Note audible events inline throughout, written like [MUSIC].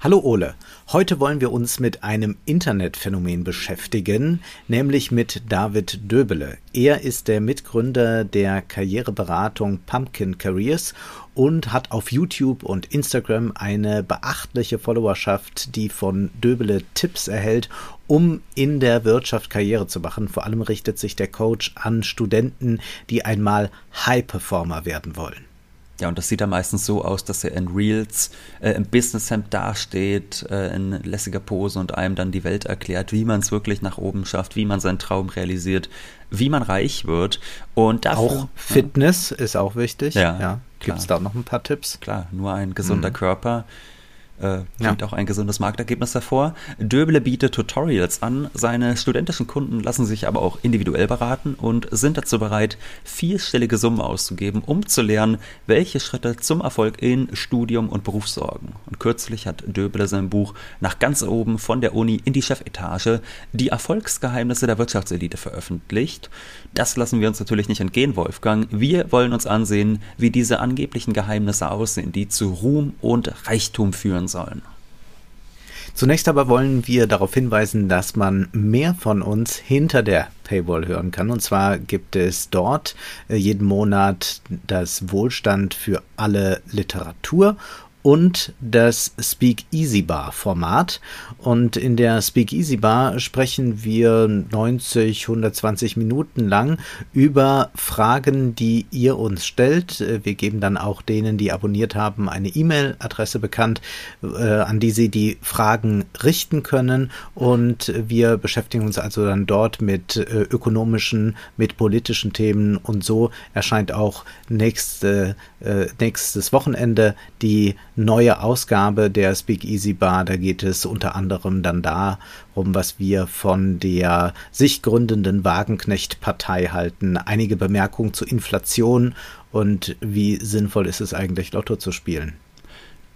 Hallo Ole. Heute wollen wir uns mit einem Internetphänomen beschäftigen, nämlich mit David Döbele. Er ist der Mitgründer der Karriereberatung Pumpkin Careers und hat auf YouTube und Instagram eine beachtliche Followerschaft, die von Döbele Tipps erhält, um in der Wirtschaft Karriere zu machen. Vor allem richtet sich der Coach an Studenten, die einmal High Performer werden wollen. Ja, und das sieht dann meistens so aus, dass er in Reels äh, im Businesshemd dasteht, äh, in lässiger Pose und einem dann die Welt erklärt, wie man es wirklich nach oben schafft, wie man seinen Traum realisiert, wie man reich wird. Und dafür, auch Fitness ja. ist auch wichtig. Ja, ja. Gibt es da noch ein paar Tipps? Klar, nur ein gesunder mhm. Körper äh, bringt ja. auch ein gesundes Marktergebnis hervor. Döbele bietet Tutorials an, seine studentischen Kunden lassen sich aber auch individuell beraten und sind dazu bereit, vierstellige Summen auszugeben, um zu lernen, welche Schritte zum Erfolg in Studium und Beruf sorgen. Und kürzlich hat Döbele sein Buch nach ganz oben von der Uni in die Chefetage die Erfolgsgeheimnisse der Wirtschaftselite veröffentlicht. Das lassen wir uns natürlich nicht entgehen, Wolfgang. Wir wollen uns ansehen, wie diese angeblichen Geheimnisse aussehen, die zu Ruhm und Reichtum führen sollen. Zunächst aber wollen wir darauf hinweisen, dass man mehr von uns hinter der Paywall hören kann. Und zwar gibt es dort äh, jeden Monat das Wohlstand für alle Literatur und das Speak Easy Bar Format. Und in der Speak Easy Bar sprechen wir 90, 120 Minuten lang über Fragen, die ihr uns stellt. Wir geben dann auch denen, die abonniert haben, eine E-Mail-Adresse bekannt, äh, an die sie die Fragen richten können. Und wir beschäftigen uns also dann dort mit äh, ökonomischen, mit politischen Themen. Und so erscheint auch nächste, äh, nächstes Wochenende die neue Ausgabe der Speak Easy Bar. Da geht es unter anderem dann darum, was wir von der sich gründenden Wagenknecht-Partei halten. Einige Bemerkungen zur Inflation und wie sinnvoll ist es eigentlich, Lotto zu spielen.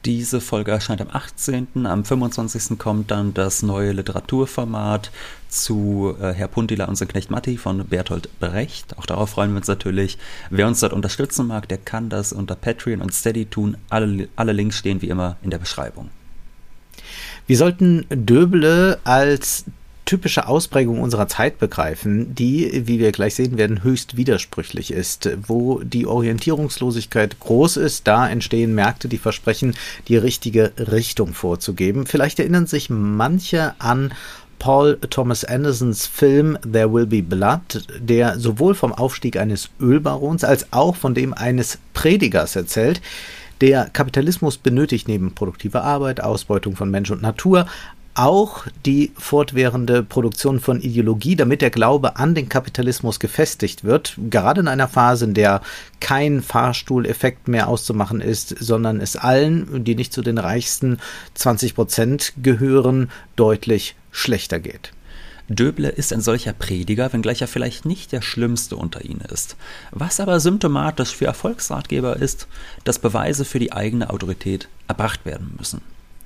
Diese Folge erscheint am 18. Am 25. kommt dann das neue Literaturformat zu äh, Herr Puntila und sein Knecht Matti von Bertolt Brecht. Auch darauf freuen wir uns natürlich. Wer uns dort unterstützen mag, der kann das unter Patreon und Steady tun. Alle, alle Links stehen wie immer in der Beschreibung. Wir sollten Döble als typische Ausprägung unserer Zeit begreifen, die, wie wir gleich sehen werden, höchst widersprüchlich ist. Wo die Orientierungslosigkeit groß ist, da entstehen Märkte, die versprechen, die richtige Richtung vorzugeben. Vielleicht erinnern sich manche an Paul Thomas Andersons Film There Will Be Blood, der sowohl vom Aufstieg eines Ölbarons als auch von dem eines Predigers erzählt. Der Kapitalismus benötigt neben produktiver Arbeit, Ausbeutung von Mensch und Natur auch die fortwährende Produktion von Ideologie, damit der Glaube an den Kapitalismus gefestigt wird, gerade in einer Phase, in der kein Fahrstuhleffekt mehr auszumachen ist, sondern es allen, die nicht zu den reichsten 20 Prozent gehören, deutlich schlechter geht. Döble ist ein solcher Prediger, wenngleich er vielleicht nicht der schlimmste unter ihnen ist. Was aber symptomatisch für Erfolgsratgeber ist, dass Beweise für die eigene Autorität erbracht werden müssen.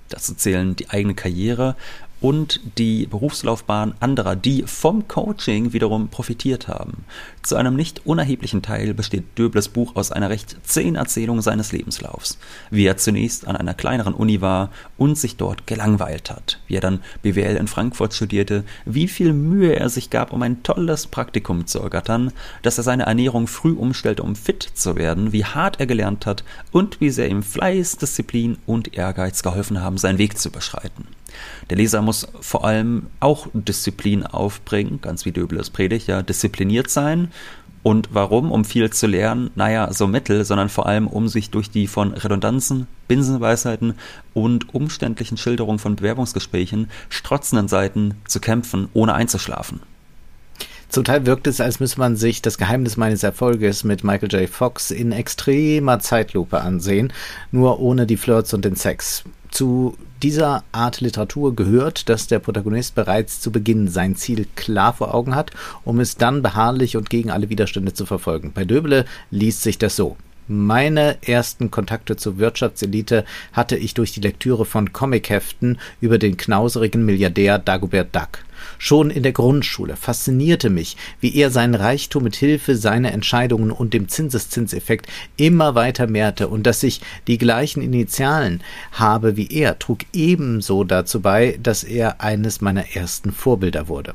Dazu zählen die eigene Karriere und die Berufslaufbahn anderer, die vom Coaching wiederum profitiert haben. Zu einem nicht unerheblichen Teil besteht Döbles Buch aus einer recht zähen Erzählung seines Lebenslaufs. Wie er zunächst an einer kleineren Uni war und sich dort gelangweilt hat, wie er dann BWL in Frankfurt studierte, wie viel Mühe er sich gab, um ein tolles Praktikum zu ergattern, dass er seine Ernährung früh umstellte, um fit zu werden, wie hart er gelernt hat und wie sehr ihm Fleiß, Disziplin und Ehrgeiz geholfen haben, seinen Weg zu beschreiten. Der Leser muss vor allem auch Disziplin aufbringen, ganz wie Döbel es predigt, ja, diszipliniert sein. Und warum? Um viel zu lernen? Naja, so mittel, sondern vor allem, um sich durch die von Redundanzen, Binsenweisheiten und umständlichen Schilderungen von Bewerbungsgesprächen strotzenden Seiten zu kämpfen, ohne einzuschlafen. Zum Teil wirkt es, als müsse man sich das Geheimnis meines Erfolges mit Michael J. Fox in extremer Zeitlupe ansehen, nur ohne die Flirts und den Sex. Zu dieser Art Literatur gehört, dass der Protagonist bereits zu Beginn sein Ziel klar vor Augen hat, um es dann beharrlich und gegen alle Widerstände zu verfolgen. Bei Döbele liest sich das so. Meine ersten Kontakte zur Wirtschaftselite hatte ich durch die Lektüre von Comicheften über den knauserigen Milliardär Dagobert Duck. Schon in der Grundschule faszinierte mich, wie er seinen Reichtum mit Hilfe seiner Entscheidungen und dem Zinseszinseffekt immer weiter mehrte und dass ich die gleichen Initialen habe wie er, trug ebenso dazu bei, dass er eines meiner ersten Vorbilder wurde.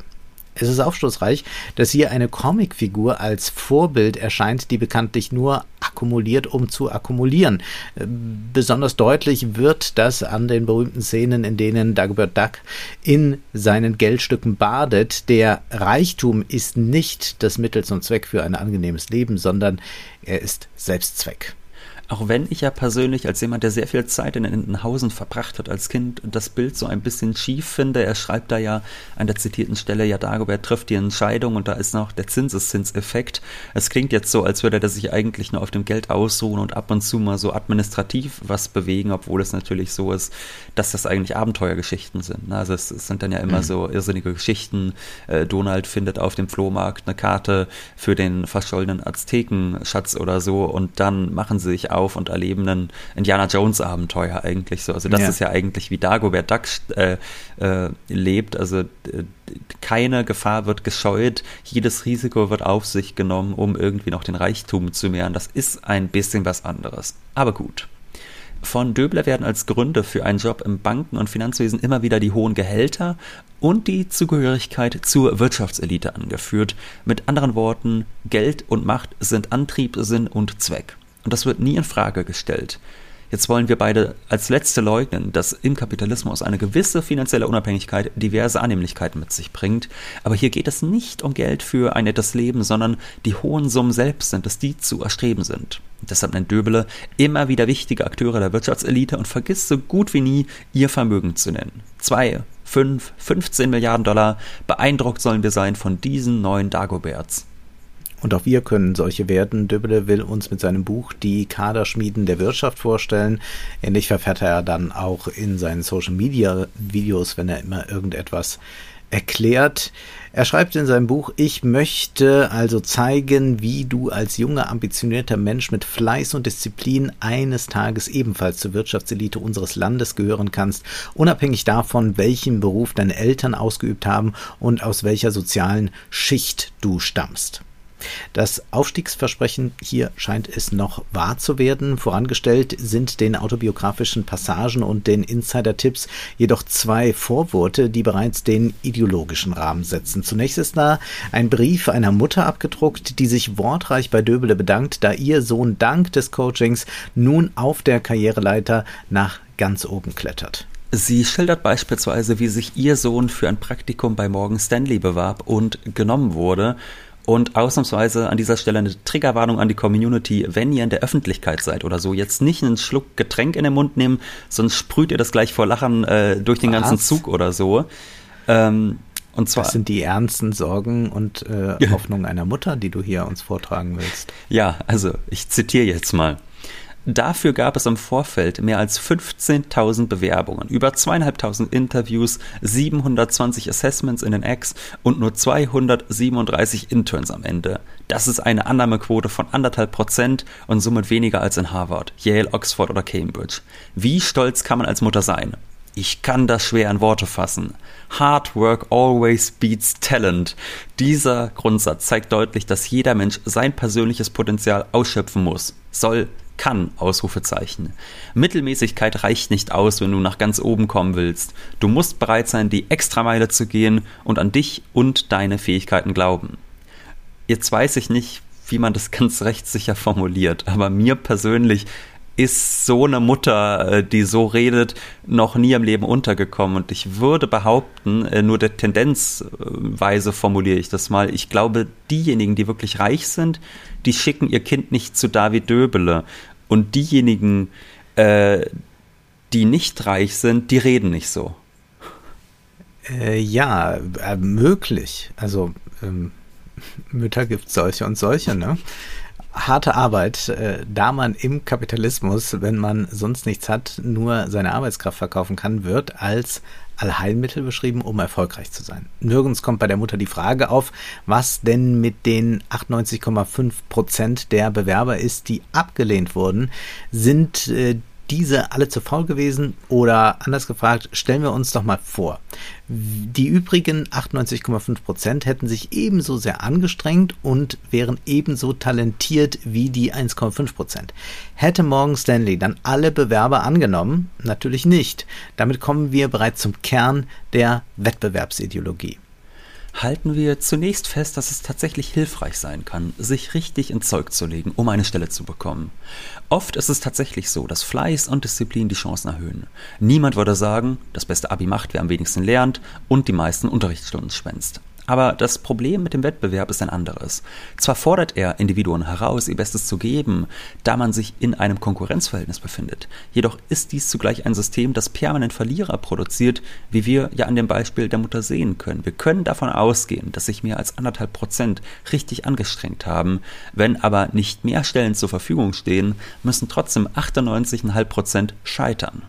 Es ist aufschlussreich, dass hier eine Comicfigur als Vorbild erscheint, die bekanntlich nur akkumuliert, um zu akkumulieren. Äh, besonders deutlich wird das an den berühmten Szenen, in denen Dagobert Duck in seinen Geldstücken badet. Der Reichtum ist nicht das Mittel zum Zweck für ein angenehmes Leben, sondern er ist Selbstzweck. Auch wenn ich ja persönlich als jemand, der sehr viel Zeit in Entenhausen verbracht hat als Kind, das Bild so ein bisschen schief finde. Er schreibt da ja an der zitierten Stelle, ja, Dagobert trifft die Entscheidung und da ist noch der Zinseszinseffekt. Es klingt jetzt so, als würde er sich eigentlich nur auf dem Geld ausruhen und ab und zu mal so administrativ was bewegen, obwohl es natürlich so ist, dass das eigentlich Abenteuergeschichten sind. Ne? Also es, es, sind dann ja immer mhm. so irrsinnige Geschichten. Äh, Donald findet auf dem Flohmarkt eine Karte für den verschollenen Aztekenschatz oder so und dann machen sie sich auf und erleben ein Indiana Jones Abenteuer eigentlich so. Also das ja. ist ja eigentlich wie Dagobert Duck äh, äh, lebt. Also äh, keine Gefahr wird gescheut, jedes Risiko wird auf sich genommen, um irgendwie noch den Reichtum zu mehren. Das ist ein bisschen was anderes. Aber gut. Von Döbler werden als Gründe für einen Job im Banken- und Finanzwesen immer wieder die hohen Gehälter und die Zugehörigkeit zur Wirtschaftselite angeführt. Mit anderen Worten, Geld und Macht sind Antrieb, Sinn und Zweck. Und das wird nie in Frage gestellt. Jetzt wollen wir beide als Letzte leugnen, dass im Kapitalismus eine gewisse finanzielle Unabhängigkeit diverse Annehmlichkeiten mit sich bringt. Aber hier geht es nicht um Geld für ein nettes Leben, sondern die hohen Summen selbst sind es, die zu erstreben sind. Deshalb nennt Döbele immer wieder wichtige Akteure der Wirtschaftselite und vergisst so gut wie nie, ihr Vermögen zu nennen. Zwei, fünf, 15 Milliarden Dollar. Beeindruckt sollen wir sein von diesen neuen Dagoberts. Und auch wir können solche werden. Döbele will uns mit seinem Buch die Kaderschmieden der Wirtschaft vorstellen. Ähnlich verfährt er dann auch in seinen Social Media Videos, wenn er immer irgendetwas erklärt. Er schreibt in seinem Buch, ich möchte also zeigen, wie du als junger, ambitionierter Mensch mit Fleiß und Disziplin eines Tages ebenfalls zur Wirtschaftselite unseres Landes gehören kannst, unabhängig davon, welchen Beruf deine Eltern ausgeübt haben und aus welcher sozialen Schicht du stammst. Das Aufstiegsversprechen hier scheint es noch wahr zu werden. Vorangestellt sind den autobiografischen Passagen und den Insider-Tipps jedoch zwei Vorworte, die bereits den ideologischen Rahmen setzen. Zunächst ist da ein Brief einer Mutter abgedruckt, die sich wortreich bei Döbele bedankt, da ihr Sohn dank des Coachings nun auf der Karriereleiter nach ganz oben klettert. Sie schildert beispielsweise, wie sich ihr Sohn für ein Praktikum bei Morgan Stanley bewarb und genommen wurde und ausnahmsweise an dieser Stelle eine Triggerwarnung an die Community, wenn ihr in der Öffentlichkeit seid oder so, jetzt nicht einen Schluck Getränk in den Mund nehmen, sonst sprüht ihr das gleich vor Lachen äh, durch den Was? ganzen Zug oder so. Ähm, und zwar, das sind die ernsten Sorgen und äh, Hoffnungen einer Mutter, die du hier uns vortragen willst. Ja, also ich zitiere jetzt mal. Dafür gab es im Vorfeld mehr als 15.000 Bewerbungen, über zweieinhalbtausend Interviews, 720 Assessments in den X und nur 237 Interns am Ende. Das ist eine Annahmequote von anderthalb Prozent und somit weniger als in Harvard, Yale, Oxford oder Cambridge. Wie stolz kann man als Mutter sein? Ich kann das schwer in Worte fassen. Hard work always beats talent. Dieser Grundsatz zeigt deutlich, dass jeder Mensch sein persönliches Potenzial ausschöpfen muss, soll, kann, Ausrufezeichen. Mittelmäßigkeit reicht nicht aus, wenn du nach ganz oben kommen willst. Du musst bereit sein, die Extrameile zu gehen und an dich und deine Fähigkeiten glauben. Jetzt weiß ich nicht, wie man das [LAUGHS] ganz rechtssicher formuliert, aber mir persönlich ist so eine Mutter, äh, die so redet, noch nie im Leben untergekommen. Und ich würde behaupten, äh, nur der Tendenzweise formuliere ich das mal, ich glaube, diejenigen, die wirklich reich sind, die schicken ihr Kind nicht zu David Döbele. Und diejenigen, äh, die nicht reich sind, die reden nicht so. Äh, ja, äh, möglich. Also ähm, [LAUGHS] Mütter gibt es solche und solche, ne? Harte Arbeit, äh, da man im Kapitalismus, wenn man sonst nichts hat, nur seine Arbeitskraft verkaufen kann, wird als Allheilmittel beschrieben, um erfolgreich zu sein. Nirgends kommt bei der Mutter die Frage auf, was denn mit den 98,5 Prozent der Bewerber ist, die abgelehnt wurden. Sind äh, diese alle zu faul gewesen? Oder anders gefragt, stellen wir uns doch mal vor, die übrigen 98,5 Prozent hätten sich ebenso sehr angestrengt und wären ebenso talentiert wie die 1,5 Prozent. Hätte Morgan Stanley dann alle Bewerber angenommen? Natürlich nicht. Damit kommen wir bereits zum Kern der Wettbewerbsideologie halten wir zunächst fest, dass es tatsächlich hilfreich sein kann, sich richtig ins Zeug zu legen, um eine Stelle zu bekommen. Oft ist es tatsächlich so, dass Fleiß und Disziplin die Chancen erhöhen. Niemand würde sagen, das beste Abi macht, wer am wenigsten lernt und die meisten Unterrichtsstunden schwänzt. Aber das Problem mit dem Wettbewerb ist ein anderes. Zwar fordert er Individuen heraus, ihr Bestes zu geben, da man sich in einem Konkurrenzverhältnis befindet. Jedoch ist dies zugleich ein System, das permanent Verlierer produziert, wie wir ja an dem Beispiel der Mutter sehen können. Wir können davon ausgehen, dass sich mehr als anderthalb Prozent richtig angestrengt haben. Wenn aber nicht mehr Stellen zur Verfügung stehen, müssen trotzdem 98,5 Prozent scheitern.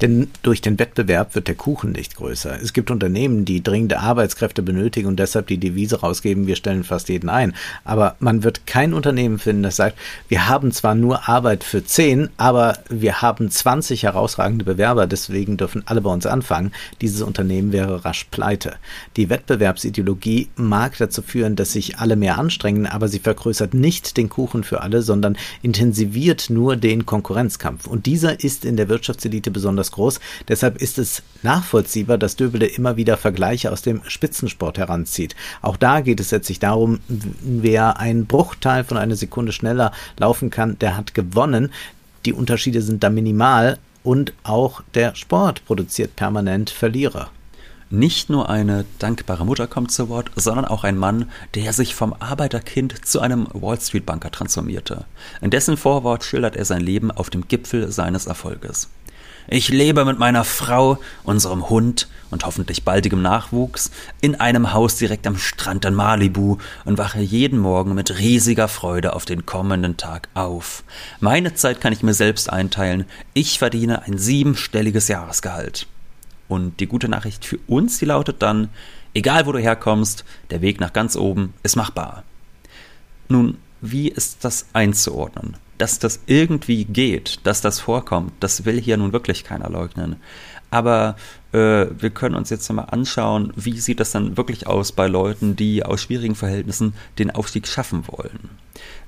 Denn durch den Wettbewerb wird der Kuchen nicht größer. Es gibt Unternehmen, die dringende Arbeitskräfte benötigen und deshalb die Devise rausgeben, wir stellen fast jeden ein. Aber man wird kein Unternehmen finden, das sagt, wir haben zwar nur Arbeit für zehn, aber wir haben 20 herausragende Bewerber, deswegen dürfen alle bei uns anfangen. Dieses Unternehmen wäre rasch pleite. Die Wettbewerbsideologie mag dazu führen, dass sich alle mehr anstrengen, aber sie vergrößert nicht den Kuchen für alle, sondern intensiviert nur den Konkurrenzkampf. Und dieser ist in der Wirtschaftselite besonders besonders groß. Deshalb ist es nachvollziehbar, dass Döbele immer wieder Vergleiche aus dem Spitzensport heranzieht. Auch da geht es letztlich darum, wer einen Bruchteil von einer Sekunde schneller laufen kann, der hat gewonnen. Die Unterschiede sind da minimal und auch der Sport produziert permanent Verlierer. Nicht nur eine dankbare Mutter kommt zu Wort, sondern auch ein Mann, der sich vom Arbeiterkind zu einem Wall Street Banker transformierte. In dessen Vorwort schildert er sein Leben auf dem Gipfel seines Erfolges. Ich lebe mit meiner Frau, unserem Hund und hoffentlich baldigem Nachwuchs in einem Haus direkt am Strand in Malibu und wache jeden Morgen mit riesiger Freude auf den kommenden Tag auf. Meine Zeit kann ich mir selbst einteilen. Ich verdiene ein siebenstelliges Jahresgehalt. Und die gute Nachricht für uns, die lautet dann, egal wo du herkommst, der Weg nach ganz oben ist machbar. Nun, wie ist das einzuordnen? Dass das irgendwie geht, dass das vorkommt, das will hier nun wirklich keiner leugnen. Aber äh, wir können uns jetzt mal anschauen, wie sieht das dann wirklich aus bei Leuten, die aus schwierigen Verhältnissen den Aufstieg schaffen wollen.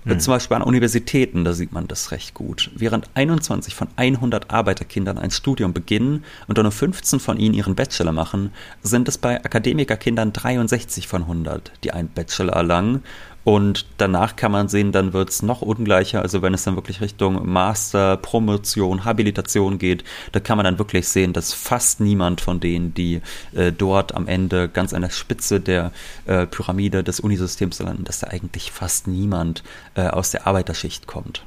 Hm. Zum Beispiel an Universitäten, da sieht man das recht gut. Während 21 von 100 Arbeiterkindern ein Studium beginnen und nur 15 von ihnen ihren Bachelor machen, sind es bei Akademikerkindern 63 von 100, die einen Bachelor erlangen und danach kann man sehen, dann wird es noch ungleicher. Also wenn es dann wirklich Richtung Master, Promotion, Habilitation geht, da kann man dann wirklich sehen, dass fast niemand von denen, die äh, dort am Ende ganz an der Spitze der äh, Pyramide des Unisystems landen, dass da eigentlich fast niemand äh, aus der Arbeiterschicht kommt.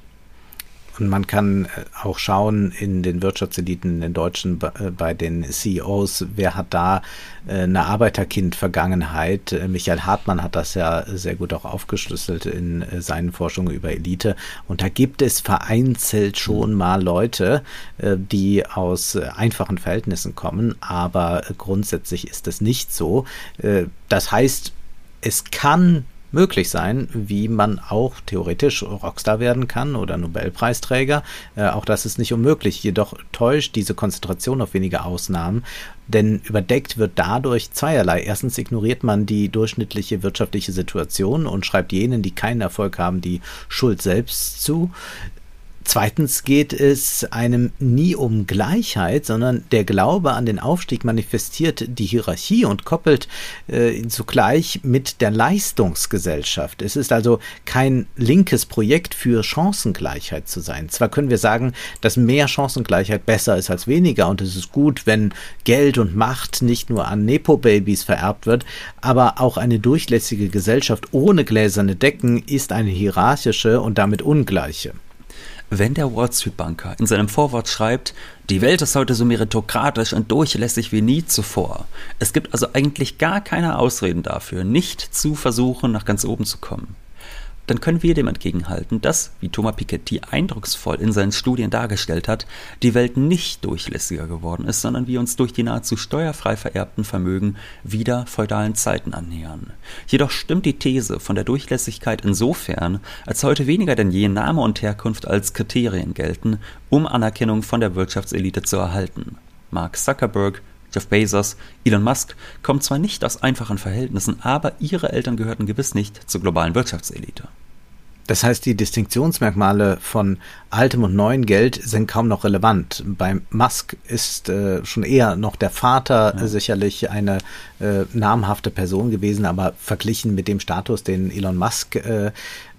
Und man kann äh, auch schauen in den Wirtschaftseliten, in den Deutschen, äh, bei den CEOs, wer hat da äh, eine Arbeiterkind-Vergangenheit. Michael Hartmann hat das ja sehr gut auch aufgeschlüsselt in seinen Forschungen über Elite. Und da gibt es vereinzelt schon mal Leute, die aus einfachen Verhältnissen kommen, aber grundsätzlich ist das nicht so. Das heißt, es kann möglich sein, wie man auch theoretisch Rockstar werden kann oder Nobelpreisträger. Äh, auch das ist nicht unmöglich. Jedoch täuscht diese Konzentration auf wenige Ausnahmen, denn überdeckt wird dadurch zweierlei. Erstens ignoriert man die durchschnittliche wirtschaftliche Situation und schreibt jenen, die keinen Erfolg haben, die Schuld selbst zu. Zweitens geht es einem nie um Gleichheit, sondern der Glaube an den Aufstieg manifestiert die Hierarchie und koppelt äh, zugleich mit der Leistungsgesellschaft. Es ist also kein linkes Projekt für Chancengleichheit zu sein. Zwar können wir sagen, dass mehr Chancengleichheit besser ist als weniger und es ist gut, wenn Geld und Macht nicht nur an Nepo-Babys vererbt wird, aber auch eine durchlässige Gesellschaft ohne gläserne Decken ist eine hierarchische und damit ungleiche. Wenn der Wall Street Banker in seinem Vorwort schreibt, die Welt ist heute so meritokratisch und durchlässig wie nie zuvor. Es gibt also eigentlich gar keine Ausreden dafür, nicht zu versuchen, nach ganz oben zu kommen. Dann können wir dem entgegenhalten, dass, wie Thomas Piketty eindrucksvoll in seinen Studien dargestellt hat, die Welt nicht durchlässiger geworden ist, sondern wir uns durch die nahezu steuerfrei vererbten Vermögen wieder feudalen Zeiten annähern. Jedoch stimmt die These von der Durchlässigkeit insofern, als heute weniger denn je Name und Herkunft als Kriterien gelten, um Anerkennung von der Wirtschaftselite zu erhalten. Mark Zuckerberg Jeff Bezos, Elon Musk kommen zwar nicht aus einfachen Verhältnissen, aber ihre Eltern gehörten gewiss nicht zur globalen Wirtschaftselite. Das heißt, die Distinktionsmerkmale von altem und neuem Geld sind kaum noch relevant. Beim Musk ist äh, schon eher noch der Vater ja. sicherlich eine äh, namhafte Person gewesen, aber verglichen mit dem Status, den Elon Musk äh,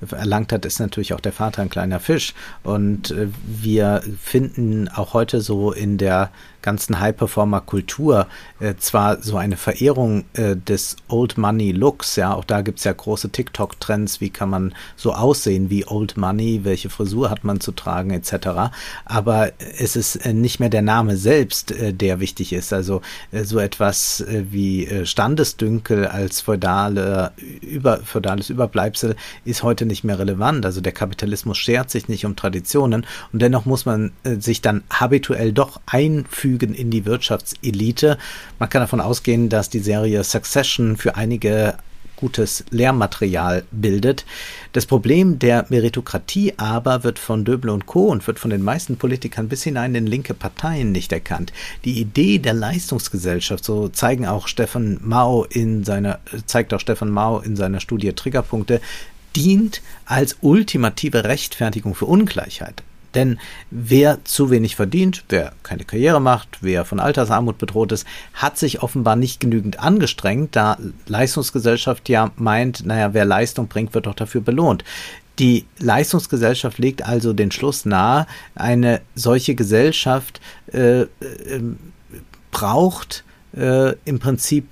erlangt hat, ist natürlich auch der Vater ein kleiner Fisch. Und äh, wir finden auch heute so in der ganzen High-Performer-Kultur äh, zwar so eine Verehrung äh, des Old Money Looks, ja, auch da gibt's ja große TikTok-Trends, wie kann man so aussehen wie Old Money, welche Frisur hat man zu tragen, etc. Aber es ist äh, nicht mehr der Name selbst, äh, der wichtig ist. Also äh, so etwas äh, wie Standesdünkel als feudale, über, feudales Überbleibsel ist heute nicht mehr relevant. Also der Kapitalismus schert sich nicht um Traditionen und dennoch muss man sich dann habituell doch einfügen in die Wirtschaftselite. Man kann davon ausgehen, dass die Serie Succession für einige gutes Lehrmaterial bildet. Das Problem der Meritokratie aber wird von Döbel und Co. und wird von den meisten Politikern bis hinein in linke Parteien nicht erkannt. Die Idee der Leistungsgesellschaft, so zeigen auch Stefan Mao in seiner, zeigt auch Stefan Mao in seiner Studie Triggerpunkte, dient als ultimative Rechtfertigung für Ungleichheit. Denn wer zu wenig verdient, wer keine Karriere macht, wer von Altersarmut bedroht ist, hat sich offenbar nicht genügend angestrengt, da Leistungsgesellschaft ja meint, naja, wer Leistung bringt, wird doch dafür belohnt. Die Leistungsgesellschaft legt also den Schluss nahe, eine solche Gesellschaft äh, äh, braucht äh, im Prinzip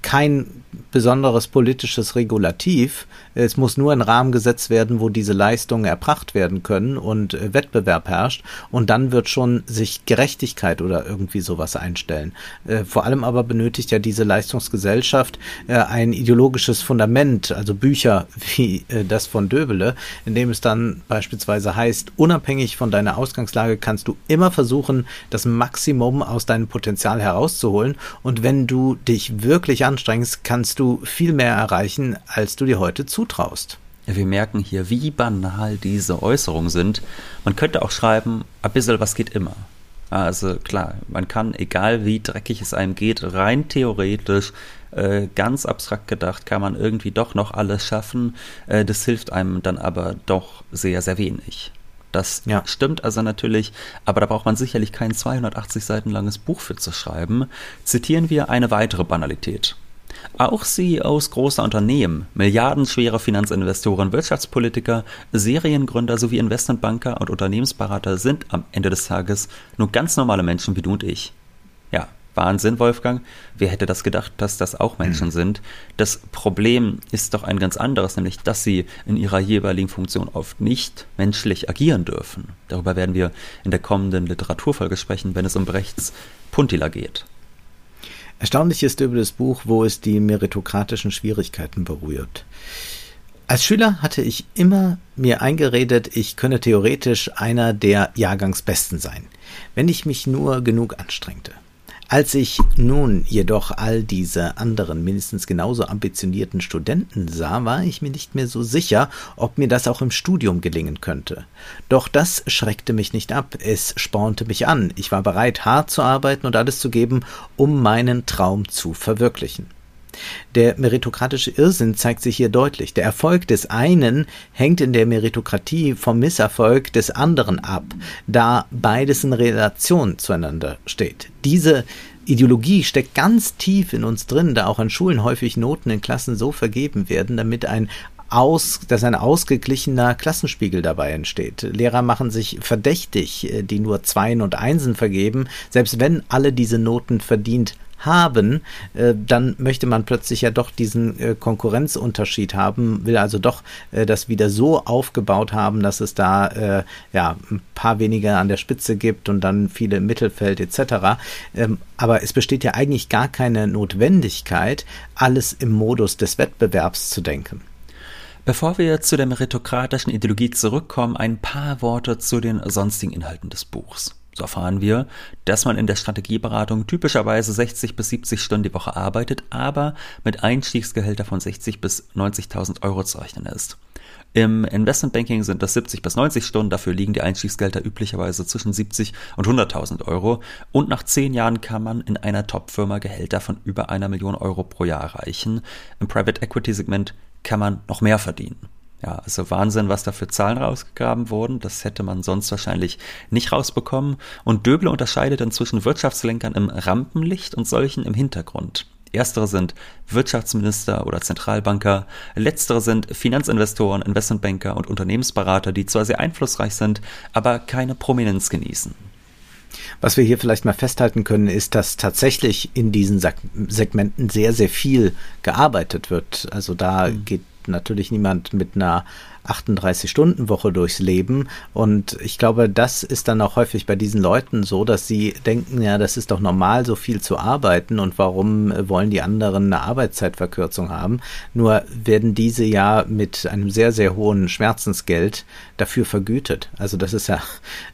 kein besonderes politisches Regulativ. Es muss nur ein Rahmen gesetzt werden, wo diese Leistungen erbracht werden können und äh, Wettbewerb herrscht. Und dann wird schon sich Gerechtigkeit oder irgendwie sowas einstellen. Äh, vor allem aber benötigt ja diese Leistungsgesellschaft äh, ein ideologisches Fundament, also Bücher [LAUGHS] wie das von Döbele, in dem es dann beispielsweise heißt, unabhängig von deiner Ausgangslage kannst du immer versuchen, das Maximum aus deinem Potenzial herauszuholen. Und wenn du dich wirklich anstrengst, kannst du viel mehr erreichen, als du dir heute zutraust. Wir merken hier, wie banal diese Äußerungen sind. Man könnte auch schreiben, ein bisschen was geht immer. Also klar, man kann, egal wie dreckig es einem geht, rein theoretisch, äh, ganz abstrakt gedacht, kann man irgendwie doch noch alles schaffen. Äh, das hilft einem dann aber doch sehr, sehr wenig. Das ja. stimmt also natürlich, aber da braucht man sicherlich kein 280 Seiten langes Buch für zu schreiben. Zitieren wir eine weitere Banalität. Auch CEOs großer Unternehmen, milliardenschwere Finanzinvestoren, Wirtschaftspolitiker, Seriengründer sowie Investmentbanker und Unternehmensberater sind am Ende des Tages nur ganz normale Menschen wie du und ich. Ja, Wahnsinn, Wolfgang. Wer hätte das gedacht, dass das auch Menschen mhm. sind? Das Problem ist doch ein ganz anderes, nämlich dass sie in ihrer jeweiligen Funktion oft nicht menschlich agieren dürfen. Darüber werden wir in der kommenden Literaturfolge sprechen, wenn es um Brechts Puntila geht. Erstaunlich ist über das Buch, wo es die meritokratischen Schwierigkeiten berührt. Als Schüler hatte ich immer mir eingeredet, ich könne theoretisch einer der Jahrgangsbesten sein, wenn ich mich nur genug anstrengte. Als ich nun jedoch all diese anderen mindestens genauso ambitionierten Studenten sah, war ich mir nicht mehr so sicher, ob mir das auch im Studium gelingen könnte. Doch das schreckte mich nicht ab, es spornte mich an, ich war bereit, hart zu arbeiten und alles zu geben, um meinen Traum zu verwirklichen. Der meritokratische Irrsinn zeigt sich hier deutlich. Der Erfolg des einen hängt in der Meritokratie vom Misserfolg des anderen ab, da beides in Relation zueinander steht. Diese Ideologie steckt ganz tief in uns drin, da auch an Schulen häufig Noten in Klassen so vergeben werden, damit ein aus, dass ein ausgeglichener Klassenspiegel dabei entsteht. Lehrer machen sich verdächtig, äh, die nur Zweien und Einsen vergeben, selbst wenn alle diese Noten verdient haben, äh, dann möchte man plötzlich ja doch diesen äh, Konkurrenzunterschied haben, will also doch das wieder so aufgebaut haben, dass es da ja ein paar weniger an der Spitze gibt und dann viele im Mittelfeld etc. Ähm, aber es besteht ja eigentlich gar keine Notwendigkeit, alles im Modus des Wettbewerbs zu denken. Bevor wir zu der meritokratischen Ideologie zurückkommen, ein paar Worte zu den sonstigen Inhalten des Buchs. So erfahren wir, dass man in der Strategieberatung typischerweise 60 bis 70 Stunden die Woche arbeitet, aber mit Einstiegsgehälter von 60 bis 90.000 Euro zu rechnen ist. Im Investmentbanking sind das 70 bis 90 Stunden, dafür liegen die Einstiegsgelder üblicherweise zwischen 70 und 100.000 Euro und nach zehn Jahren kann man in einer Topfirma Gehälter von über einer Million Euro pro Jahr erreichen. Im Private Equity Segment kann man noch mehr verdienen. Ja, also Wahnsinn, was da für Zahlen rausgegraben wurden. Das hätte man sonst wahrscheinlich nicht rausbekommen. Und Döble unterscheidet dann zwischen Wirtschaftslenkern im Rampenlicht und solchen im Hintergrund. Erstere sind Wirtschaftsminister oder Zentralbanker, letztere sind Finanzinvestoren, Investmentbanker und Unternehmensberater, die zwar sehr einflussreich sind, aber keine Prominenz genießen. Was wir hier vielleicht mal festhalten können, ist, dass tatsächlich in diesen Segmenten sehr, sehr viel gearbeitet wird. Also da mhm. geht natürlich niemand mit einer 38-Stunden-Woche durchs Leben. Und ich glaube, das ist dann auch häufig bei diesen Leuten so, dass sie denken, ja, das ist doch normal, so viel zu arbeiten und warum wollen die anderen eine Arbeitszeitverkürzung haben? Nur werden diese ja mit einem sehr, sehr hohen Schmerzensgeld dafür vergütet. Also das ist ja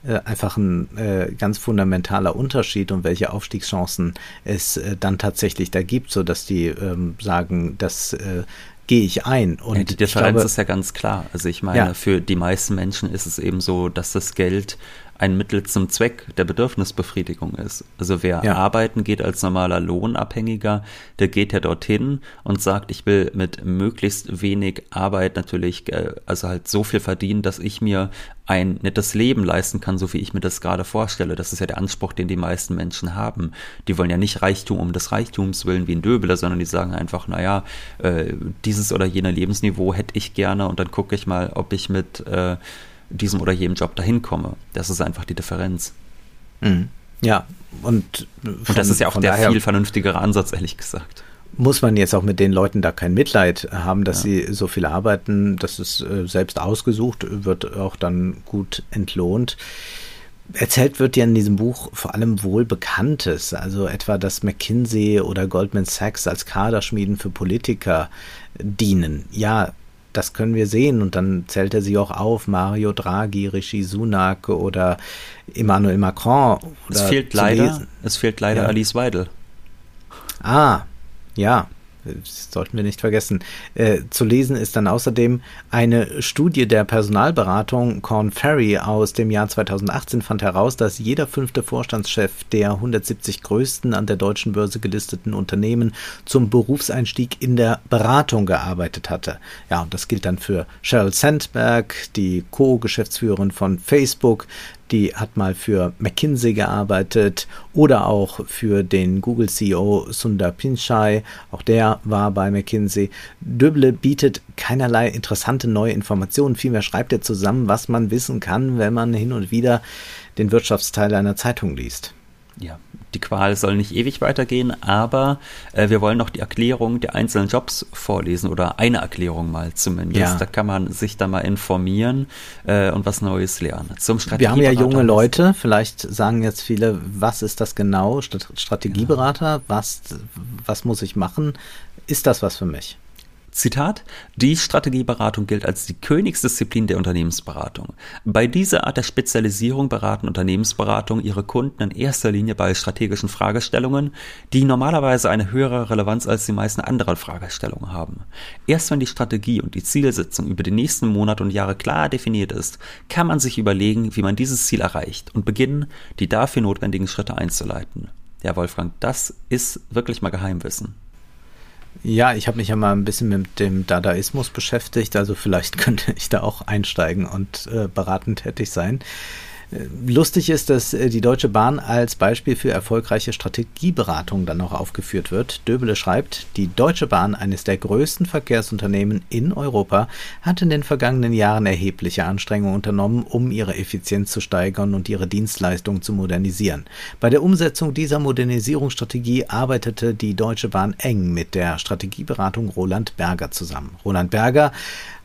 äh, einfach ein äh, ganz fundamentaler Unterschied und welche Aufstiegschancen es äh, dann tatsächlich da gibt, so dass die ähm, sagen, dass äh, gehe ich ein. Und ja, die Differenz glaube, ist ja ganz klar. Also ich meine, ja. für die meisten Menschen ist es eben so, dass das Geld ein Mittel zum Zweck der Bedürfnisbefriedigung ist. Also wer ja. arbeiten geht als normaler Lohnabhängiger, der geht ja dorthin und sagt, ich will mit möglichst wenig Arbeit natürlich, äh, also halt so viel verdienen, dass ich mir ein nettes Leben leisten kann, so wie ich mir das gerade vorstelle. Das ist ja der Anspruch, den die meisten Menschen haben. Die wollen ja nicht Reichtum um des Reichtums willen wie ein Döbler, sondern die sagen einfach, naja, äh, dieses oder jener Lebensniveau hätte ich gerne und dann gucke ich mal, ob ich mit äh, diesem oder jenem Job dahin komme. Das ist einfach die Differenz. Mhm. Ja, und, von, und das ist ja auch der viel vernünftigere Ansatz, ehrlich gesagt. Muss man jetzt auch mit den Leuten da kein Mitleid haben, dass ja. sie so viel arbeiten, das ist äh, selbst ausgesucht, wird auch dann gut entlohnt. Erzählt wird ja in diesem Buch vor allem wohl Bekanntes, also etwa, dass McKinsey oder Goldman Sachs als Kaderschmieden für Politiker dienen. Ja, das können wir sehen. Und dann zählt er sie auch auf, Mario Draghi, Rishi Sunak oder Emmanuel Macron. es fehlt leider, es fehlt leider ja. Alice Weidel. Ah, ja, sollten wir nicht vergessen. Äh, zu lesen ist dann außerdem eine Studie der Personalberatung Corn Ferry aus dem Jahr 2018 fand heraus, dass jeder fünfte Vorstandschef der 170 größten an der deutschen Börse gelisteten Unternehmen zum Berufseinstieg in der Beratung gearbeitet hatte. Ja, und das gilt dann für Sheryl Sandberg, die Co-Geschäftsführerin von Facebook, die hat mal für McKinsey gearbeitet oder auch für den Google-CEO Sundar Pichai. Auch der war bei McKinsey. Döble bietet keinerlei interessante neue Informationen. Vielmehr schreibt er zusammen, was man wissen kann, wenn man hin und wieder den Wirtschaftsteil einer Zeitung liest. Ja, die Qual soll nicht ewig weitergehen, aber äh, wir wollen noch die Erklärung der einzelnen Jobs vorlesen oder eine Erklärung mal zumindest. Ja. Da kann man sich da mal informieren äh, und was Neues lernen. Zum Wir haben ja junge Leute, vielleicht sagen jetzt viele, was ist das genau? Strategieberater, ja. was, was muss ich machen? Ist das was für mich? Zitat, die Strategieberatung gilt als die Königsdisziplin der Unternehmensberatung. Bei dieser Art der Spezialisierung beraten Unternehmensberatungen ihre Kunden in erster Linie bei strategischen Fragestellungen, die normalerweise eine höhere Relevanz als die meisten anderen Fragestellungen haben. Erst wenn die Strategie und die Zielsetzung über die nächsten Monate und Jahre klar definiert ist, kann man sich überlegen, wie man dieses Ziel erreicht und beginnen, die dafür notwendigen Schritte einzuleiten. Ja, Wolfgang, das ist wirklich mal Geheimwissen. Ja, ich habe mich ja mal ein bisschen mit dem Dadaismus beschäftigt, also vielleicht [LAUGHS] könnte ich da auch einsteigen und äh, beratend tätig sein. Lustig ist, dass äh, die Deutsche Bahn als Beispiel für erfolgreiche Strategieberatung dann noch aufgeführt wird. Döbele schreibt, die Deutsche Bahn, eines der größten Verkehrsunternehmen in Europa, hat in den vergangenen Jahren erhebliche Anstrengungen unternommen, um ihre Effizienz zu steigern und ihre Dienstleistungen zu modernisieren. Bei der Umsetzung dieser Modernisierungsstrategie arbeitete die Deutsche Bahn eng mit der Strategieberatung Roland Berger zusammen. Roland Berger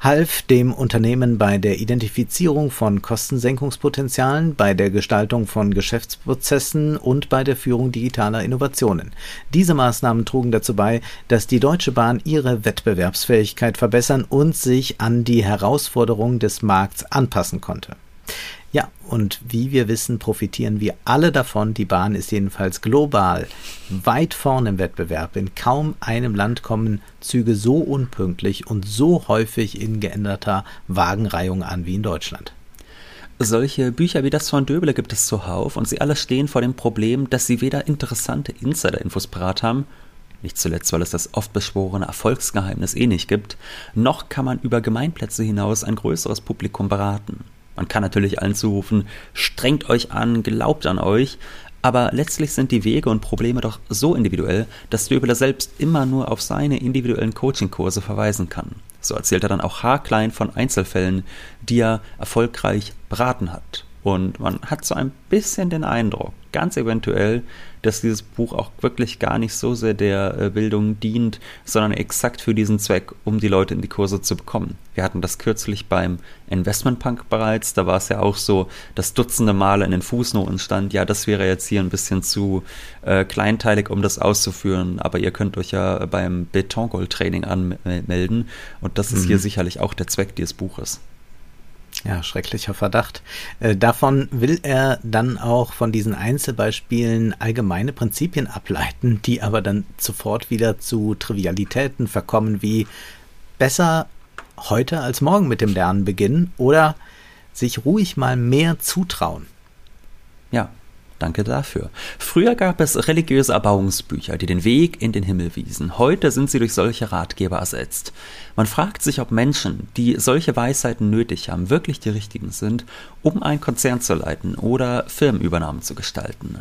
half dem Unternehmen bei der Identifizierung von Kostensenkungspotenzialen bei der Gestaltung von Geschäftsprozessen und bei der Führung digitaler Innovationen. Diese Maßnahmen trugen dazu bei, dass die Deutsche Bahn ihre Wettbewerbsfähigkeit verbessern und sich an die Herausforderungen des Markts anpassen konnte. Ja, und wie wir wissen, profitieren wir alle davon. Die Bahn ist jedenfalls global weit vorn im Wettbewerb. In kaum einem Land kommen Züge so unpünktlich und so häufig in geänderter Wagenreihung an wie in Deutschland. Solche Bücher wie das von Döbele gibt es zuhauf und sie alle stehen vor dem Problem, dass sie weder interessante Insider-Infos parat haben, nicht zuletzt, weil es das oft beschworene Erfolgsgeheimnis eh nicht gibt, noch kann man über Gemeinplätze hinaus ein größeres Publikum beraten. Man kann natürlich allen zurufen, strengt euch an, glaubt an euch, aber letztlich sind die Wege und Probleme doch so individuell, dass Döbeler selbst immer nur auf seine individuellen Coachingkurse verweisen kann. So erzählt er dann auch haarklein von Einzelfällen, die er erfolgreich beraten hat. Und man hat so ein bisschen den Eindruck, ganz eventuell, dass dieses Buch auch wirklich gar nicht so sehr der äh, Bildung dient, sondern exakt für diesen Zweck, um die Leute in die Kurse zu bekommen. Wir hatten das kürzlich beim Investment Punk bereits, da war es ja auch so, dass dutzende Male in den Fußnoten stand, ja, das wäre jetzt hier ein bisschen zu äh, kleinteilig, um das auszuführen, aber ihr könnt euch ja beim Betongold-Training anmelden und das ist mhm. hier sicherlich auch der Zweck dieses Buches. Ja, schrecklicher Verdacht. Äh, davon will er dann auch von diesen Einzelbeispielen allgemeine Prinzipien ableiten, die aber dann sofort wieder zu Trivialitäten verkommen, wie besser heute als morgen mit dem Lernen beginnen oder sich ruhig mal mehr zutrauen. Ja, Danke dafür. Früher gab es religiöse Erbauungsbücher, die den Weg in den Himmel wiesen. Heute sind sie durch solche Ratgeber ersetzt. Man fragt sich, ob Menschen, die solche Weisheiten nötig haben, wirklich die richtigen sind, um einen Konzern zu leiten oder Firmenübernahmen zu gestalten.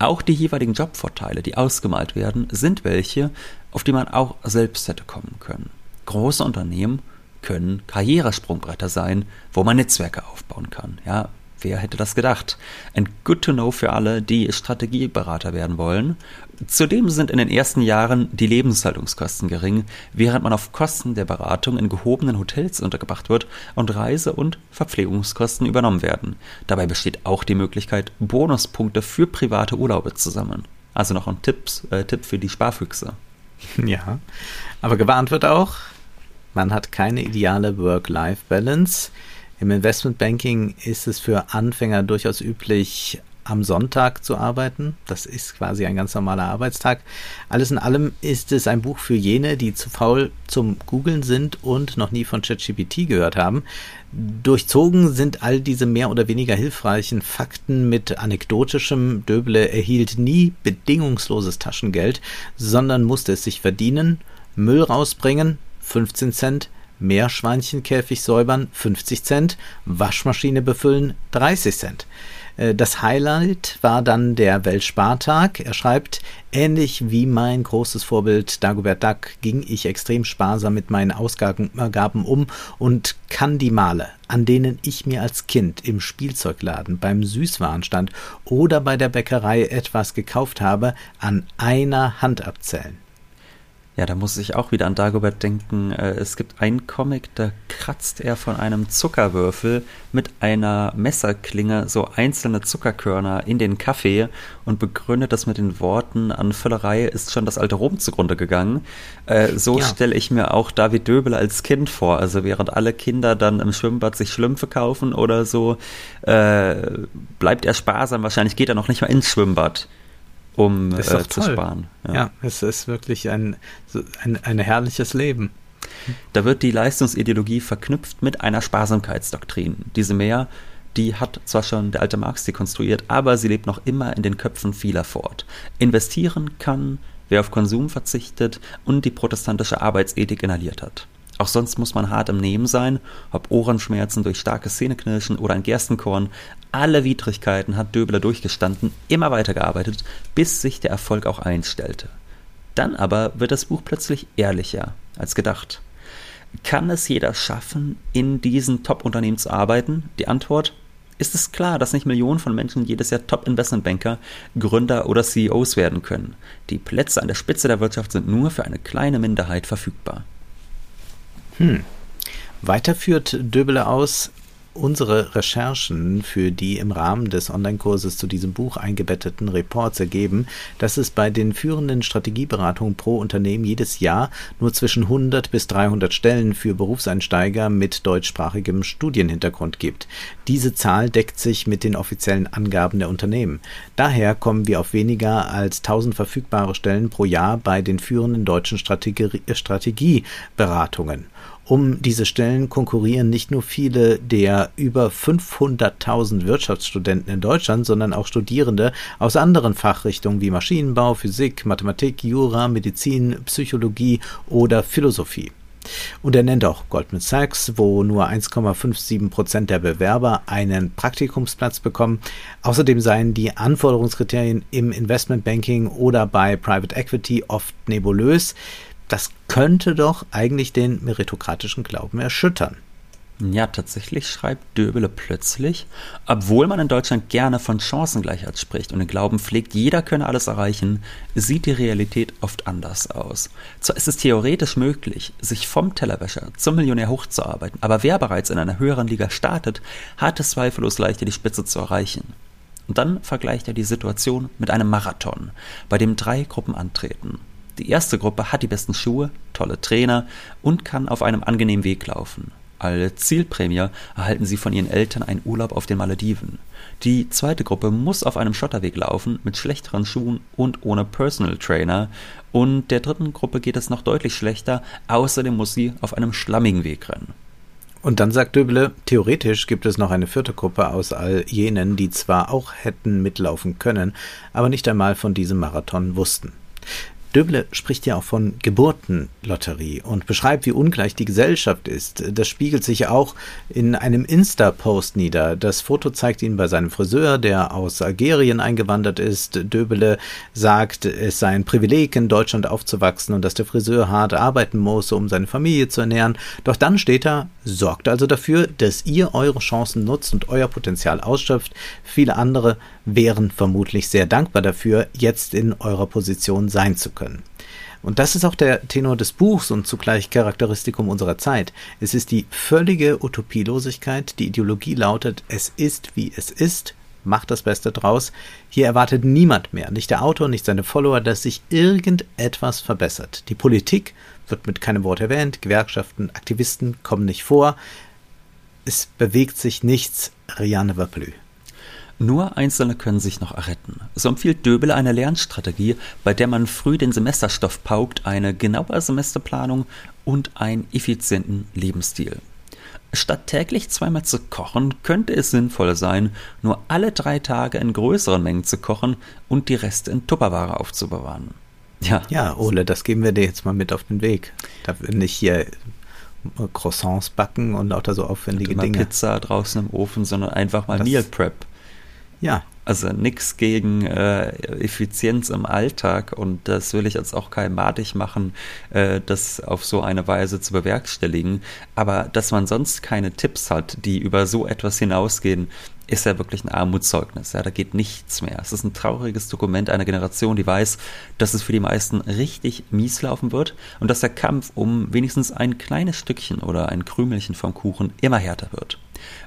Auch die jeweiligen Jobvorteile, die ausgemalt werden, sind welche, auf die man auch selbst hätte kommen können. Große Unternehmen können Karrieresprungbretter sein, wo man Netzwerke aufbauen kann. Ja, Wer hätte das gedacht? Ein Good to Know für alle, die Strategieberater werden wollen. Zudem sind in den ersten Jahren die Lebenshaltungskosten gering, während man auf Kosten der Beratung in gehobenen Hotels untergebracht wird und Reise- und Verpflegungskosten übernommen werden. Dabei besteht auch die Möglichkeit, Bonuspunkte für private Urlaube zu sammeln. Also noch ein Tipps, äh, Tipp für die Sparfüchse. [LAUGHS] Ja, aber gewarnt wird auch, man hat keine ideale Work-Life-Balance. Im Investmentbanking ist es für Anfänger durchaus üblich, am Sonntag zu arbeiten. Das ist quasi ein ganz normaler Arbeitstag. Alles in allem ist es ein Buch für jene, die zu faul zum Googlen sind und noch nie von ChatGPT gehört haben. Durchzogen sind all diese mehr oder weniger hilfreichen Fakten mit anekdotischem. Döble erhielt nie bedingungsloses Taschengeld, sondern musste es sich verdienen, Müll rausbringen, 15 Cent, Meerschweinchenkäfig säubern 50 Cent, Waschmaschine befüllen 30 Cent. Äh, das Highlight war dann der Weltspartag. Er schreibt, ähnlich wie mein großes Vorbild Dagobert Duck ging ich extrem sparsam mit meinen Ausgaben um und kann die Male, an denen ich mir als Kind im Spielzeugladen, beim Süßwarenstand oder bei der Bäckerei etwas gekauft habe, an einer Hand abzählen. Ja, da muss ich auch wieder an Dagobert denken. Äh, es gibt einen Comic, da kratzt er von einem Zuckerwürfel mit einer Messerklinge so einzelne Zuckerkörner in den Kaffee und begründet das mit den Worten, an Völlerei ist schon das alte Rom zugrunde gegangen. Äh, so ja. stelle ich mir auch David Döbel als Kind vor. Also während alle Kinder dann im Schwimmbad sich Schlümpfe kaufen oder so, äh, bleibt er sparsam. Wahrscheinlich geht er noch nicht mal ins Schwimmbad um äh, zu sparen. Ja. ja. es ist wirklich ein, ein, ein herrliches Leben. Da wird die Leistungsideologie verknüpft mit einer Sparsamkeitsdoktrin. Diese mehr, die hat zwar schon der alte Marx dekonstruiert, aber sie lebt noch immer in den Köpfen vieler fort. Investieren kann, wer auf Konsum verzichtet und die protestantische Arbeitsethik inhaliert hat. Auch sonst muss man hart im Nehmen sein, ob Ohrenschmerzen durch starkes Zähneknirschen oder ein Gerstenkorn. Alle Widrigkeiten hat Döbler durchgestanden, immer weitergearbeitet, bis sich der Erfolg auch einstellte. Dann aber wird das Buch plötzlich ehrlicher als gedacht. Kann es jeder schaffen, in diesen Top-Unternehmen zu arbeiten? Die Antwort ist es klar, dass nicht Millionen von Menschen jedes Jahr Top-Investmentbanker, Gründer oder CEOs werden können. Die Plätze an der Spitze der Wirtschaft sind nur für eine kleine Minderheit verfügbar. Hm. Weiter führt Döbele aus, unsere Recherchen für die im Rahmen des Online-Kurses zu diesem Buch eingebetteten Reports ergeben, dass es bei den führenden Strategieberatungen pro Unternehmen jedes Jahr nur zwischen 100 bis 300 Stellen für Berufseinsteiger mit deutschsprachigem Studienhintergrund gibt. Diese Zahl deckt sich mit den offiziellen Angaben der Unternehmen. Daher kommen wir auf weniger als 1000 verfügbare Stellen pro Jahr bei den führenden deutschen Strategie Strategieberatungen. Um diese Stellen konkurrieren nicht nur viele der über 500.000 Wirtschaftsstudenten in Deutschland, sondern auch Studierende aus anderen Fachrichtungen wie Maschinenbau, Physik, Mathematik, Jura, Medizin, Psychologie oder Philosophie. Und er nennt auch Goldman Sachs, wo nur 1,57 Prozent der Bewerber einen Praktikumsplatz bekommen. Außerdem seien die Anforderungskriterien im Investmentbanking oder bei Private Equity oft nebulös. Das könnte doch eigentlich den meritokratischen Glauben erschüttern. Ja, tatsächlich schreibt Döbele plötzlich, obwohl man in Deutschland gerne von Chancengleichheit spricht und den Glauben pflegt, jeder könne alles erreichen, sieht die Realität oft anders aus. Zwar ist es theoretisch möglich, sich vom Tellerwäscher zum Millionär hochzuarbeiten, aber wer bereits in einer höheren Liga startet, hat es zweifellos leichter, die Spitze zu erreichen. Und dann vergleicht er die Situation mit einem Marathon, bei dem drei Gruppen antreten. Die erste Gruppe hat die besten Schuhe, tolle Trainer und kann auf einem angenehmen Weg laufen. Als Zielprämie erhalten sie von ihren Eltern einen Urlaub auf den Malediven. Die zweite Gruppe muss auf einem Schotterweg laufen, mit schlechteren Schuhen und ohne Personal Trainer. Und der dritten Gruppe geht es noch deutlich schlechter, außerdem muss sie auf einem schlammigen Weg rennen. Und dann sagt Döbele, theoretisch gibt es noch eine vierte Gruppe aus all jenen, die zwar auch hätten mitlaufen können, aber nicht einmal von diesem Marathon wussten. Döble spricht ja auch von Geburtenlotterie und beschreibt, wie ungleich die Gesellschaft ist. Das spiegelt sich auch in einem Insta-Post nieder. Das Foto zeigt ihn bei seinem Friseur, der aus Algerien eingewandert ist. Döbele sagt, es sei ein Privileg, in Deutschland aufzuwachsen und dass der Friseur hart arbeiten muss, um seine Familie zu ernähren. Doch dann steht er, sorgt also dafür, dass ihr eure Chancen nutzt und euer Potenzial ausschöpft. Viele andere wären vermutlich sehr dankbar dafür, jetzt in eurer Position sein zu können. Und das ist auch der Tenor des Buchs und zugleich Charakteristikum unserer Zeit. Es ist die völlige Utopielosigkeit. Die Ideologie lautet, es ist wie es ist, macht das Beste draus. Hier erwartet niemand mehr, nicht der Autor, nicht seine Follower, dass sich irgendetwas verbessert. Die Politik wird mit keinem Wort erwähnt, Gewerkschaften, Aktivisten kommen nicht vor. Es bewegt sich nichts, rien ne va plus. Nur Einzelne können sich noch erretten. So empfiehlt Döbel eine Lernstrategie, bei der man früh den Semesterstoff paukt, eine genaue Semesterplanung und einen effizienten Lebensstil. Statt täglich zweimal zu kochen, könnte es sinnvoll sein, nur alle drei Tage in größeren Mengen zu kochen und die Reste in Tupperware aufzubewahren. Ja, ja Ole, das geben wir dir jetzt mal mit auf den Weg. Da wir nicht hier Croissants backen und lauter so aufwendige Dinge. Pizza draußen im Ofen, sondern einfach mal das, Meal Prep. Ja. Also nichts gegen äh, Effizienz im Alltag und das will ich jetzt auch kein madig machen, äh, das auf so eine Weise zu bewerkstelligen. Aber dass man sonst keine Tipps hat, die über so etwas hinausgehen, ist ja wirklich ein Armutszeugnis. Ja, da geht nichts mehr. Es ist ein trauriges Dokument einer Generation, die weiß, dass es für die meisten richtig mies laufen wird und dass der Kampf um wenigstens ein kleines Stückchen oder ein Krümelchen vom Kuchen immer härter wird.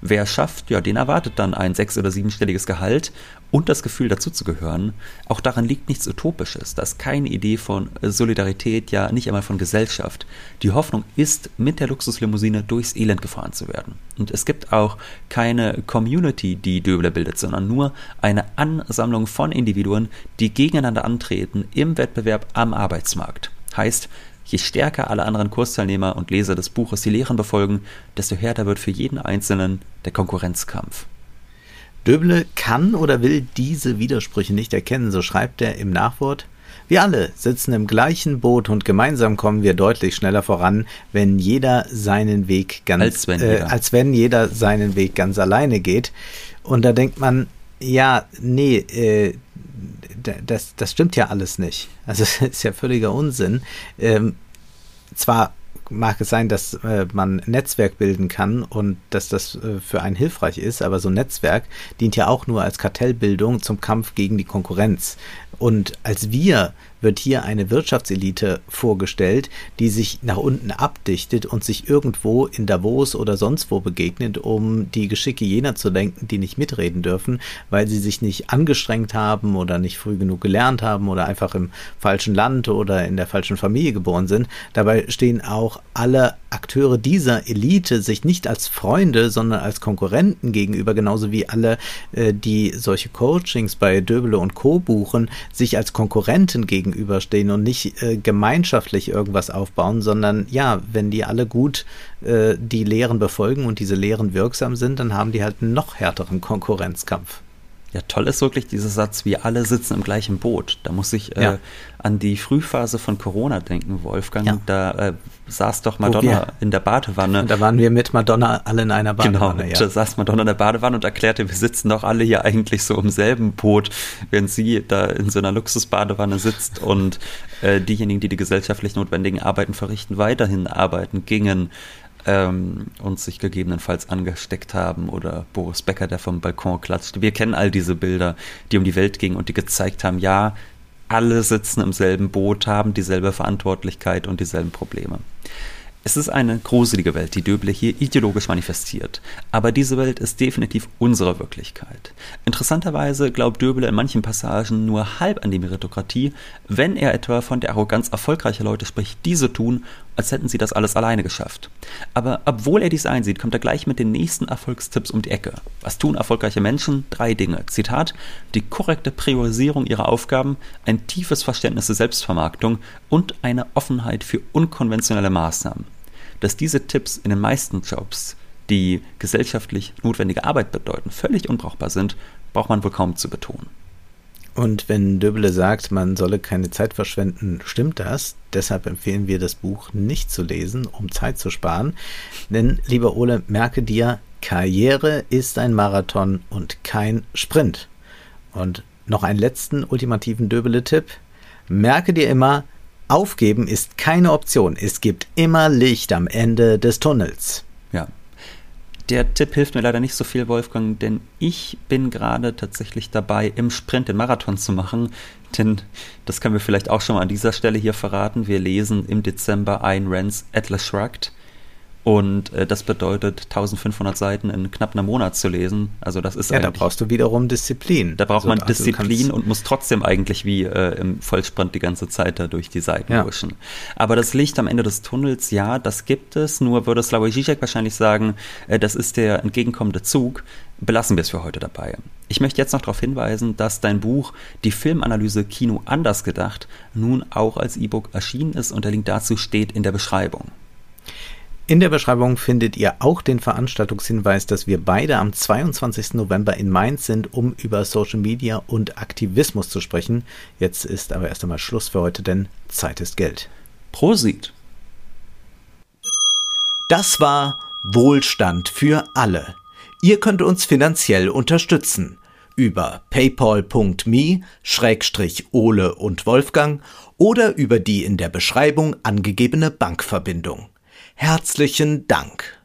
Wer schafft, ja, den erwartet dann ein sechs- oder siebenstelliges Gehalt und das Gefühl dazuzugehören. Auch daran liegt nichts Utopisches. Das ist keine Idee von Solidarität, ja nicht einmal von Gesellschaft. Die Hoffnung ist, mit der Luxuslimousine durchs Elend gefahren zu werden. Und es gibt auch keine Community, die Döbler bildet, sondern nur eine Ansammlung von Individuen, die gegeneinander antreten im Wettbewerb am Arbeitsmarkt. Heißt, Je stärker alle anderen Kursteilnehmer und Leser des Buches die Lehren befolgen, desto härter wird für jeden Einzelnen der Konkurrenzkampf. Döble kann oder will diese Widersprüche nicht erkennen, so schreibt er im Nachwort. Wir alle sitzen im gleichen Boot und gemeinsam kommen wir deutlich schneller voran, wenn jeder seinen Weg ganz als wenn, äh, als wenn jeder seinen Weg ganz alleine geht. Und da denkt man, ja, nee, äh, das, das stimmt ja alles nicht. Also [LAUGHS] es ist ja völliger Unsinn. Ähm, zwar mag es sein, dass äh, man Netzwerk bilden kann und dass das äh, für einen hilfreich ist, aber so ein Netzwerk dient ja auch nur als Kartellbildung zum Kampf gegen die Konkurrenz. Und als wir wird hier eine Wirtschaftselite vorgestellt, die sich nach unten abdichtet und sich irgendwo in Davos oder sonst wo begegnet, um die Geschicke jener zu lenken, die nicht mitreden dürfen, weil sie sich nicht angestrengt haben oder nicht früh genug gelernt haben oder einfach im falschen Land oder in der falschen Familie geboren sind. Dabei stehen auch alle Akteure dieser Elite sich nicht als Freunde, sondern als Konkurrenten gegenüber, genauso wie alle, äh, die solche Coachings bei Döbele und Co. buchen, sich als Konkurrenten gegenüberstehen und nicht äh, gemeinschaftlich irgendwas aufbauen, sondern ja, wenn die alle gut äh, die Lehren befolgen und diese Lehren wirksam sind, dann haben die halt einen noch härteren Konkurrenzkampf. Ja, toll ist wirklich dieser Satz, wir alle sitzen im gleichen Boot. Da muss ich äh, ja. an die Frühphase von Corona denken, Wolfgang. Ja. Da äh, saß doch Madonna in der Badewanne. Da waren wir mit Madonna alle in einer genau, Badewanne. Genau, ja. da saß Madonna in der Badewanne und erklärte, wir sitzen doch alle hier eigentlich so im selben Boot, während sie da in so einer Luxusbadewanne sitzt und äh, diejenigen, die die gesellschaftlich notwendigen Arbeiten verrichten, weiterhin arbeiten gingen ähm, und sich gegebenenfalls angesteckt haben oder Boris Becker, der vom Balkon klatscht. Wir kennen all diese Bilder, die um die Welt gingen und die gezeigt haben, ja, alle sitzen im selben Boot, haben dieselbe Verantwortlichkeit und dieselben Probleme. Es ist eine gruselige Welt, die Döble hier ideologisch manifestiert. Aber diese Welt ist definitiv unsere Wirklichkeit. Interessanterweise glaubt Döble in manchen Passagen nur halb an die Meritokratie, wenn er etwa von der Arroganz erfolgreicher Leute spricht, diese tun, als hätten sie das alles alleine geschafft. Aber obwohl er dies einsieht, kommt er gleich mit den nächsten Erfolgstipps um die Ecke. Was tun erfolgreiche Menschen? Drei Dinge. Zitat, die korrekte Priorisierung ihrer Aufgaben, ein tiefes Verständnis der Selbstvermarktung und eine Offenheit für unkonventionelle Maßnahmen dass diese Tipps in den meisten Jobs, die gesellschaftlich notwendige Arbeit bedeuten, völlig unbrauchbar sind, braucht man wohl kaum zu betonen. Und wenn Döbele sagt, man solle keine Zeit verschwenden, stimmt das. Deshalb empfehlen wir das Buch nicht zu lesen, um Zeit zu sparen. Denn, lieber Ole, merke dir, Karriere ist ein Marathon und kein Sprint. Und noch einen letzten ultimativen Döbele-Tipp. Merke dir immer, Aufgeben ist keine Option. Es gibt immer Licht am Ende des Tunnels. Der Tipp hilft mir leider nicht so viel, Wolfgang, denn ich bin gerade tatsächlich dabei, im Sprint den Marathon zu machen. Denn das können wir vielleicht auch schon mal an dieser Stelle hier verraten. Wir lesen im Dezember ein Rands Atlas Shrugged und äh, das bedeutet 1500 Seiten in knapp einem Monat zu lesen. Also das ist ja, da brauchst du wiederum Disziplin. Da braucht also, man also Disziplin und muss trotzdem eigentlich wie äh, im Vollsprint die ganze Zeit da durch die Seiten ja. huschen. Aber das Licht am Ende des Tunnels, ja, das gibt es. Nur würde Slavoj Žižek wahrscheinlich sagen, äh, das ist der entgegenkommende Zug. Belassen wir es für heute dabei. Ich möchte jetzt noch darauf hinweisen, dass dein Buch Die Filmanalyse Kino anders gedacht nun auch als E-Book erschienen ist und der Link dazu steht in der Beschreibung. In der Beschreibung findet ihr auch den Veranstaltungshinweis, dass wir beide am 22. November in Mainz sind, um über Social Media und Aktivismus zu sprechen. Jetzt ist aber erst einmal Schluss für heute, denn Zeit ist Geld. Prosit! Das war Wohlstand für alle. Ihr könnt uns finanziell unterstützen über paypal.me-ole und Wolfgang oder über die in der Beschreibung angegebene Bankverbindung. Herzlichen Dank.